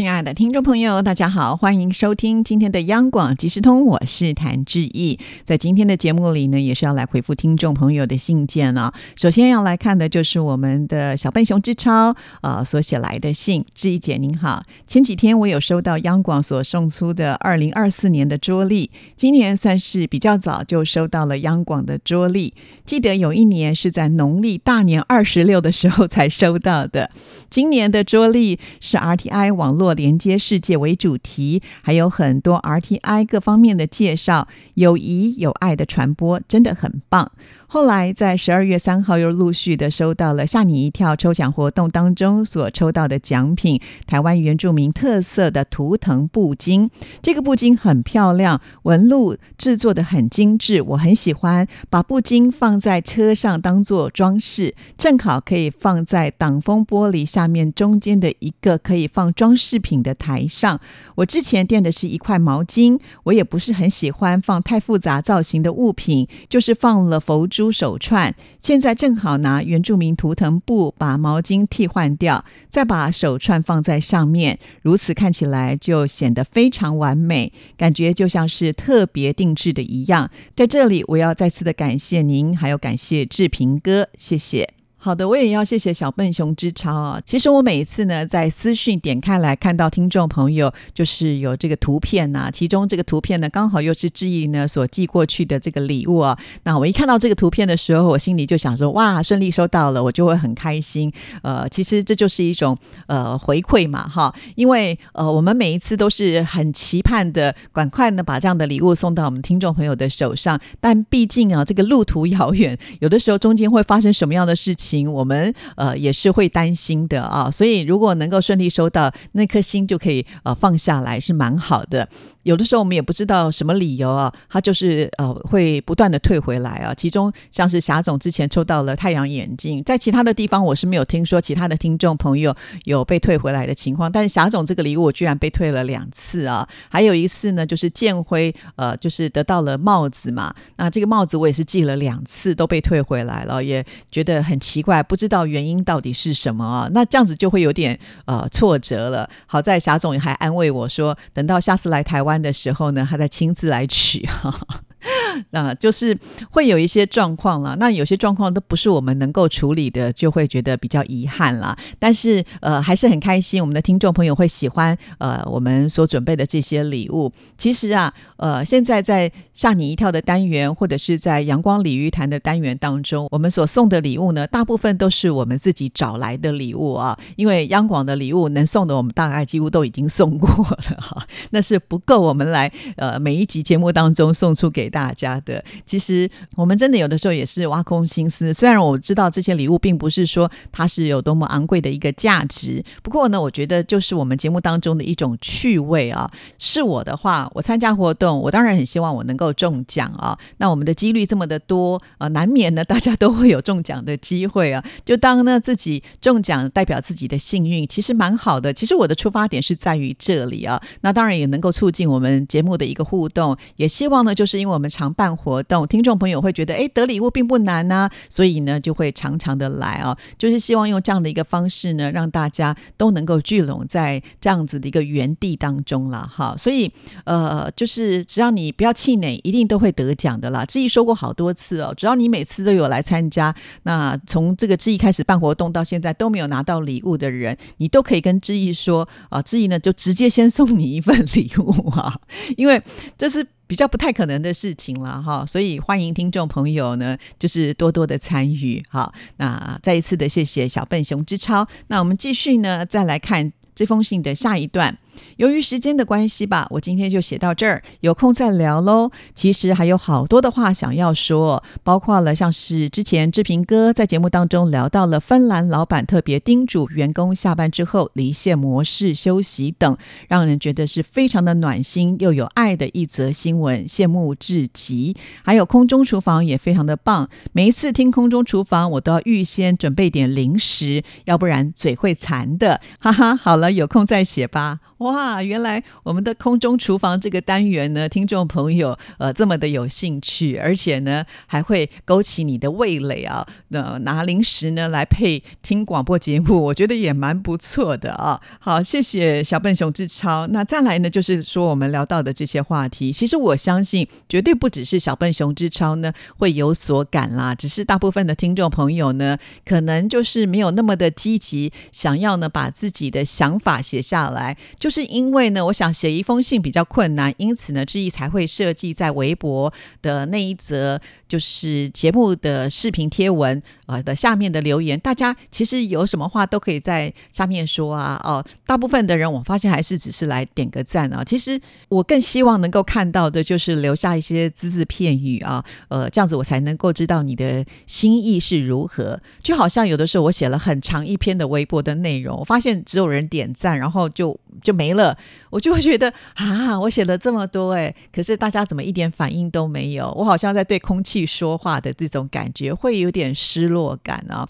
亲爱的听众朋友，大家好，欢迎收听今天的央广即时通，我是谭志毅。在今天的节目里呢，也是要来回复听众朋友的信件啊。首先要来看的就是我们的小笨熊之超啊所写来的信。志毅姐您好，前几天我有收到央广所送出的二零二四年的桌历，今年算是比较早就收到了央广的桌历。记得有一年是在农历大年二十六的时候才收到的。今年的桌历是 RTI 网络。连接世界为主题，还有很多 RTI 各方面的介绍，友谊有爱的传播，真的很棒。后来在十二月三号又陆续的收到了吓你一跳抽奖活动当中所抽到的奖品——台湾原住民特色的图腾布巾。这个布巾很漂亮，纹路制作的很精致，我很喜欢。把布巾放在车上当做装饰，正好可以放在挡风玻璃下面中间的一个可以放装饰饰品的台上。我之前垫的是一块毛巾，我也不是很喜欢放太复杂造型的物品，就是放了佛。珠手串，现在正好拿原住民图腾布把毛巾替换掉，再把手串放在上面，如此看起来就显得非常完美，感觉就像是特别定制的一样。在这里，我要再次的感谢您，还有感谢志平哥，谢谢。好的，我也要谢谢小笨熊之超啊。其实我每一次呢，在私讯点开来看到听众朋友就是有这个图片呐，其中这个图片呢，刚好又是志毅呢所寄过去的这个礼物啊。那我一看到这个图片的时候，我心里就想说，哇，顺利收到了，我就会很开心。呃，其实这就是一种呃回馈嘛，哈，因为呃我们每一次都是很期盼的，赶快呢把这样的礼物送到我们听众朋友的手上。但毕竟啊，这个路途遥远，有的时候中间会发生什么样的事情。我们呃也是会担心的啊，所以如果能够顺利收到那颗心，就可以呃放下来，是蛮好的。有的时候我们也不知道什么理由啊，他就是呃会不断的退回来啊。其中像是霞总之前抽到了太阳眼镜，在其他的地方我是没有听说其他的听众朋友有被退回来的情况，但是霞总这个礼物我居然被退了两次啊。还有一次呢，就是建辉呃就是得到了帽子嘛，那这个帽子我也是寄了两次都被退回来了，也觉得很奇奇怪，不知道原因到底是什么啊。那这样子就会有点呃挫折了。好在霞总还安慰我说，等到下次来台湾。的时候呢，他再亲自来取哈。那就是会有一些状况了，那有些状况都不是我们能够处理的，就会觉得比较遗憾了。但是呃，还是很开心，我们的听众朋友会喜欢呃我们所准备的这些礼物。其实啊，呃，现在在吓你一跳的单元，或者是在阳光鲤鱼潭的单元当中，我们所送的礼物呢，大部分都是我们自己找来的礼物啊。因为央广的礼物能送的，我们大概几乎都已经送过了哈，那是不够我们来呃每一集节目当中送出给大家。家的，其实我们真的有的时候也是挖空心思。虽然我知道这些礼物并不是说它是有多么昂贵的一个价值，不过呢，我觉得就是我们节目当中的一种趣味啊。是我的话，我参加活动，我当然很希望我能够中奖啊。那我们的几率这么的多啊，难免呢大家都会有中奖的机会啊。就当呢自己中奖代表自己的幸运，其实蛮好的。其实我的出发点是在于这里啊。那当然也能够促进我们节目的一个互动，也希望呢，就是因为我们常。办活动，听众朋友会觉得，哎，得礼物并不难呐，所以呢，就会常常的来哦，就是希望用这样的一个方式呢，让大家都能够聚拢在这样子的一个园地当中了哈。所以，呃，就是只要你不要气馁，一定都会得奖的啦。志毅说过好多次哦，只要你每次都有来参加，那从这个志毅开始办活动到现在都没有拿到礼物的人，你都可以跟志毅说啊，志毅呢就直接先送你一份礼物啊，因为这是。比较不太可能的事情了哈，所以欢迎听众朋友呢，就是多多的参与哈。那再一次的谢谢小笨熊之超。那我们继续呢，再来看这封信的下一段。由于时间的关系吧，我今天就写到这儿，有空再聊喽。其实还有好多的话想要说，包括了像是之前志平哥在节目当中聊到了芬兰老板特别叮嘱员工下班之后离线模式休息等，让人觉得是非常的暖心又有爱的一则新闻，羡慕至极。还有空中厨房也非常的棒，每一次听空中厨房，我都要预先准备点零食，要不然嘴会馋的。哈哈，好了，有空再写吧。哇，原来我们的空中厨房这个单元呢，听众朋友呃这么的有兴趣，而且呢还会勾起你的味蕾啊。那拿零食呢来配听广播节目，我觉得也蛮不错的啊。好，谢谢小笨熊志超。那再来呢，就是说我们聊到的这些话题，其实我相信绝对不只是小笨熊志超呢会有所感啦，只是大部分的听众朋友呢，可能就是没有那么的积极，想要呢把自己的想法写下来就。是因为呢，我想写一封信比较困难，因此呢，志毅才会设计在微博的那一则就是节目的视频贴文啊的下面的留言。大家其实有什么话都可以在下面说啊。哦，大部分的人我发现还是只是来点个赞啊。其实我更希望能够看到的就是留下一些字字片语啊，呃，这样子我才能够知道你的心意是如何。就好像有的时候我写了很长一篇的微博的内容，我发现只有人点赞，然后就就。没了，我就会觉得啊，我写了这么多哎，可是大家怎么一点反应都没有？我好像在对空气说话的这种感觉，会有点失落感啊。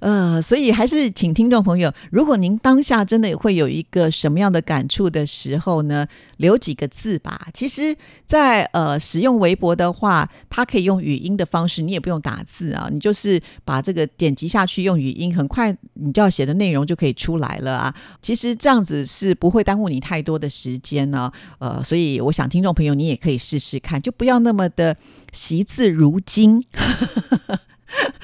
呃，所以还是请听众朋友，如果您当下真的会有一个什么样的感触的时候呢，留几个字吧。其实，在呃使用微博的话，它可以用语音的方式，你也不用打字啊，你就是把这个点击下去用语音，很快你就要写的内容就可以出来了啊。其实这样子是不会耽误你太多的时间呢。呃，所以我想听众朋友你也可以试试看，就不要那么的惜字如金。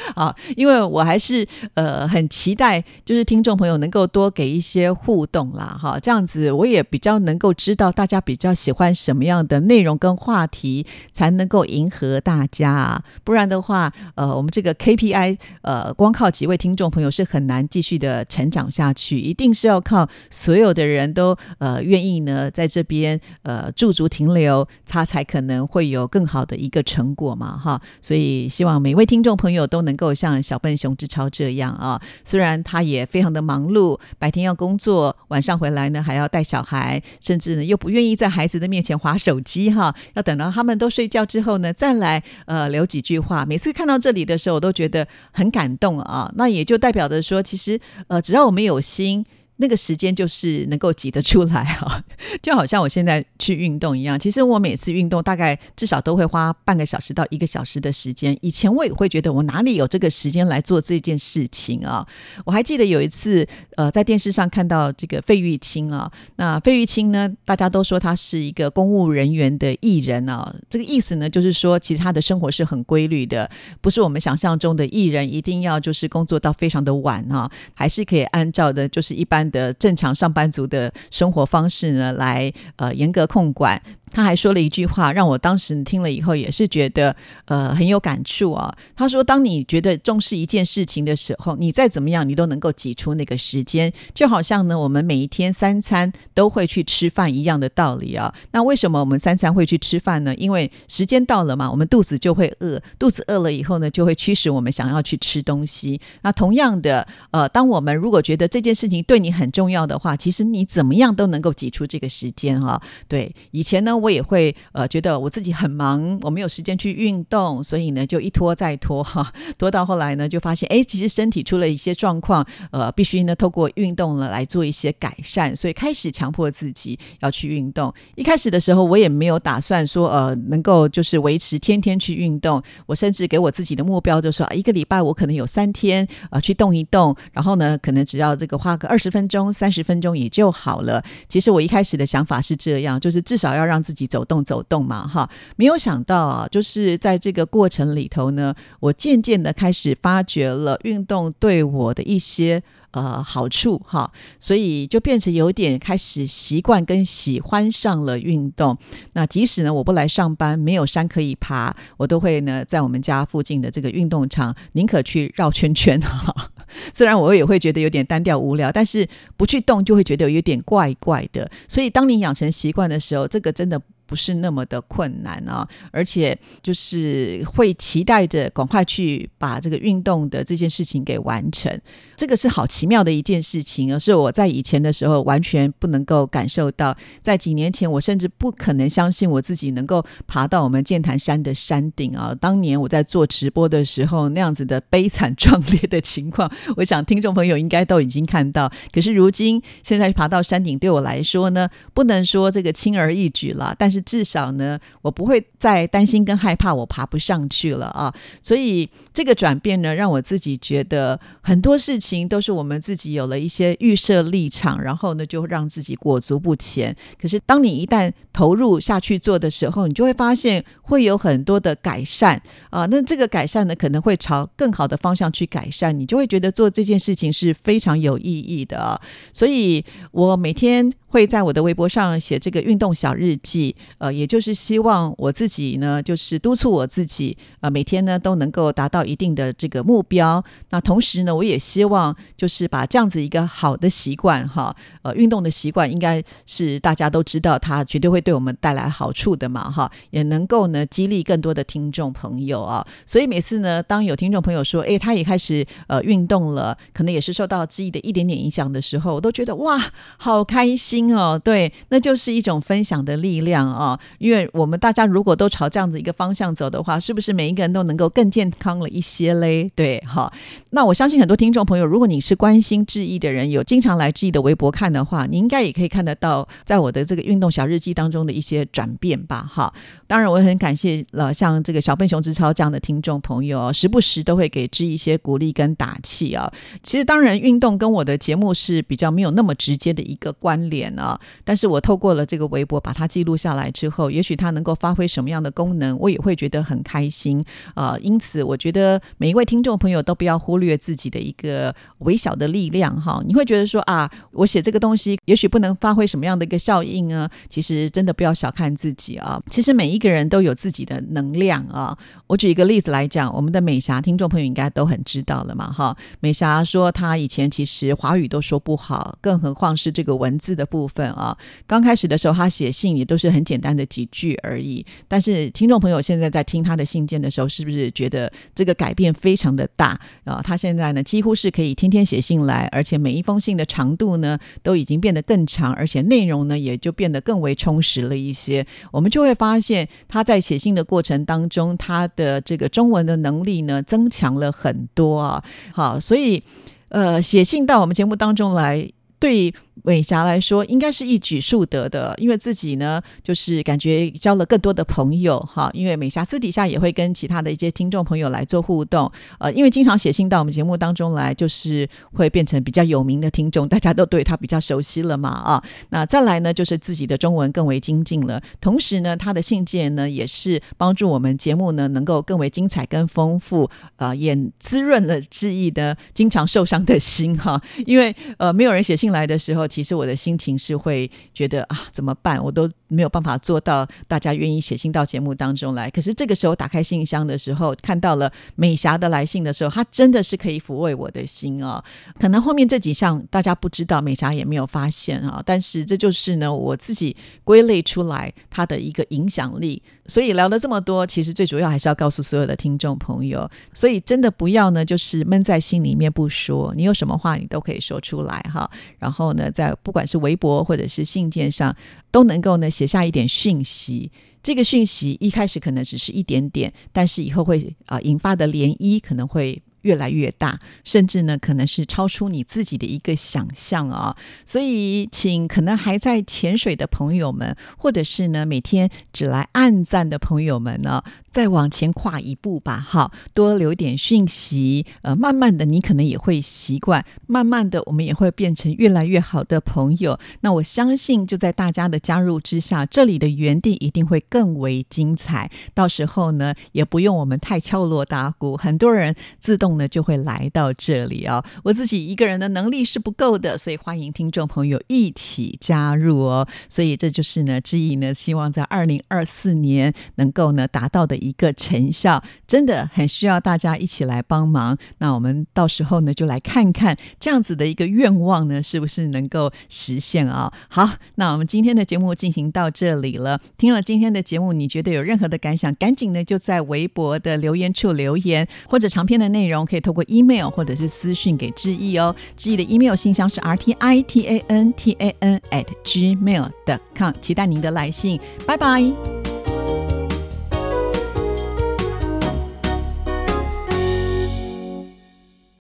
啊，因为我还是呃很期待，就是听众朋友能够多给一些互动啦，哈，这样子我也比较能够知道大家比较喜欢什么样的内容跟话题，才能够迎合大家啊。不然的话，呃，我们这个 KPI 呃，光靠几位听众朋友是很难继续的成长下去，一定是要靠所有的人都呃愿意呢在这边呃驻足停留，他才可能会有更好的一个成果嘛，哈。所以希望每位听众朋友都能。够像小笨熊之超这样啊，虽然他也非常的忙碌，白天要工作，晚上回来呢还要带小孩，甚至呢又不愿意在孩子的面前划手机哈，要等到他们都睡觉之后呢再来呃留几句话。每次看到这里的时候，我都觉得很感动啊。那也就代表着说，其实呃只要我们有心。那个时间就是能够挤得出来啊，就好像我现在去运动一样。其实我每次运动大概至少都会花半个小时到一个小时的时间。以前我也会觉得我哪里有这个时间来做这件事情啊？我还记得有一次，呃，在电视上看到这个费玉清啊。那费玉清呢，大家都说他是一个公务人员的艺人啊。这个意思呢，就是说其实他的生活是很规律的，不是我们想象中的艺人一定要就是工作到非常的晚啊，还是可以按照的就是一般。的正常上班族的生活方式呢，来呃严格控管。他还说了一句话，让我当时听了以后也是觉得呃很有感触啊。他说：“当你觉得重视一件事情的时候，你再怎么样，你都能够挤出那个时间。就好像呢，我们每一天三餐都会去吃饭一样的道理啊。那为什么我们三餐会去吃饭呢？因为时间到了嘛，我们肚子就会饿，肚子饿了以后呢，就会驱使我们想要去吃东西。那同样的，呃，当我们如果觉得这件事情对你很重要的话，其实你怎么样都能够挤出这个时间啊。对，以前呢。我也会呃觉得我自己很忙，我没有时间去运动，所以呢就一拖再拖哈，拖到后来呢就发现哎，其实身体出了一些状况，呃，必须呢透过运动呢来做一些改善，所以开始强迫自己要去运动。一开始的时候我也没有打算说呃能够就是维持天天去运动，我甚至给我自己的目标就说一个礼拜我可能有三天啊去动一动，然后呢可能只要这个花个二十分钟、三十分钟也就好了。其实我一开始的想法是这样，就是至少要让。自自己走动走动嘛，哈，没有想到啊，就是在这个过程里头呢，我渐渐的开始发觉了运动对我的一些呃好处，哈，所以就变成有点开始习惯跟喜欢上了运动。那即使呢我不来上班，没有山可以爬，我都会呢在我们家附近的这个运动场，宁可去绕圈圈哈。虽然我也会觉得有点单调无聊，但是不去动就会觉得有点怪怪的。所以当你养成习惯的时候，这个真的。不是那么的困难啊，而且就是会期待着赶快去把这个运动的这件事情给完成，这个是好奇妙的一件事情，而是我在以前的时候完全不能够感受到，在几年前我甚至不可能相信我自己能够爬到我们剑潭山的山顶啊！当年我在做直播的时候那样子的悲惨壮烈的情况，我想听众朋友应该都已经看到。可是如今现在爬到山顶对我来说呢，不能说这个轻而易举了，但是。至少呢，我不会再担心跟害怕我爬不上去了啊！所以这个转变呢，让我自己觉得很多事情都是我们自己有了一些预设立场，然后呢，就让自己裹足不前。可是当你一旦投入下去做的时候，你就会发现会有很多的改善啊！那这个改善呢，可能会朝更好的方向去改善，你就会觉得做这件事情是非常有意义的啊！所以我每天。会在我的微博上写这个运动小日记，呃，也就是希望我自己呢，就是督促我自己，呃，每天呢都能够达到一定的这个目标。那同时呢，我也希望就是把这样子一个好的习惯，哈，呃，运动的习惯，应该是大家都知道，它绝对会对我们带来好处的嘛，哈，也能够呢激励更多的听众朋友啊。所以每次呢，当有听众朋友说，哎，他也开始呃运动了，可能也是受到记忆的一点点影响的时候，我都觉得哇，好开心。哦，对，那就是一种分享的力量啊！因为我们大家如果都朝这样子一个方向走的话，是不是每一个人都能够更健康了一些嘞？对，好，那我相信很多听众朋友，如果你是关心志毅的人，有经常来志毅的微博看的话，你应该也可以看得到，在我的这个运动小日记当中的一些转变吧？哈，当然我也很感谢了，像这个小笨熊之超这样的听众朋友，时不时都会给志一些鼓励跟打气啊。其实当然，运动跟我的节目是比较没有那么直接的一个关联。啊！但是我透过了这个微博把它记录下来之后，也许它能够发挥什么样的功能，我也会觉得很开心啊！因此，我觉得每一位听众朋友都不要忽略自己的一个微小的力量哈！你会觉得说啊，我写这个东西也许不能发挥什么样的一个效应呢？其实真的不要小看自己啊！其实每一个人都有自己的能量啊！我举一个例子来讲，我们的美霞听众朋友应该都很知道了嘛哈！美霞说她以前其实华语都说不好，更何况是这个文字的部。部分啊，刚开始的时候，他写信也都是很简单的几句而已。但是听众朋友现在在听他的信件的时候，是不是觉得这个改变非常的大啊？他现在呢，几乎是可以天天写信来，而且每一封信的长度呢，都已经变得更长，而且内容呢，也就变得更为充实了一些。我们就会发现他在写信的过程当中，他的这个中文的能力呢，增强了很多啊。好，所以呃，写信到我们节目当中来，对。美霞来说，应该是一举数得的，因为自己呢，就是感觉交了更多的朋友哈。因为美霞私底下也会跟其他的一些听众朋友来做互动，呃，因为经常写信到我们节目当中来，就是会变成比较有名的听众，大家都对他比较熟悉了嘛啊。那再来呢，就是自己的中文更为精进了，同时呢，他的信件呢，也是帮助我们节目呢能够更为精彩跟丰富，呃，也滋润了志毅的经常受伤的心哈。因为呃，没有人写信来的时候。其实我的心情是会觉得啊，怎么办？我都没有办法做到大家愿意写信到节目当中来。可是这个时候打开信箱的时候，看到了美霞的来信的时候，她真的是可以抚慰我的心啊。可能后面这几项大家不知道，美霞也没有发现啊。但是这就是呢，我自己归类出来它的一个影响力。所以聊了这么多，其实最主要还是要告诉所有的听众朋友，所以真的不要呢，就是闷在心里面不说。你有什么话，你都可以说出来哈。然后呢，在不管是微博或者是信件上，都能够呢写下一点讯息。这个讯息一开始可能只是一点点，但是以后会啊引发的涟漪可能会。越来越大，甚至呢，可能是超出你自己的一个想象啊！所以，请可能还在潜水的朋友们，或者是呢每天只来暗赞的朋友们呢，再往前跨一步吧！哈，多留点讯息，呃，慢慢的你可能也会习惯，慢慢的我们也会变成越来越好的朋友。那我相信，就在大家的加入之下，这里的园地一定会更为精彩。到时候呢，也不用我们太敲锣打鼓，很多人自动。呢就会来到这里哦。我自己一个人的能力是不够的，所以欢迎听众朋友一起加入哦。所以这就是呢，志毅呢希望在二零二四年能够呢达到的一个成效，真的很需要大家一起来帮忙。那我们到时候呢就来看看这样子的一个愿望呢是不是能够实现啊？好，那我们今天的节目进行到这里了。听了今天的节目，你觉得有任何的感想，赶紧呢就在微博的留言处留言，或者长篇的内容可以透过 email 或者是私讯给志毅哦。志毅的 email 信箱是 r t i t a n t a n at gmail.com，期待您的来信。拜拜。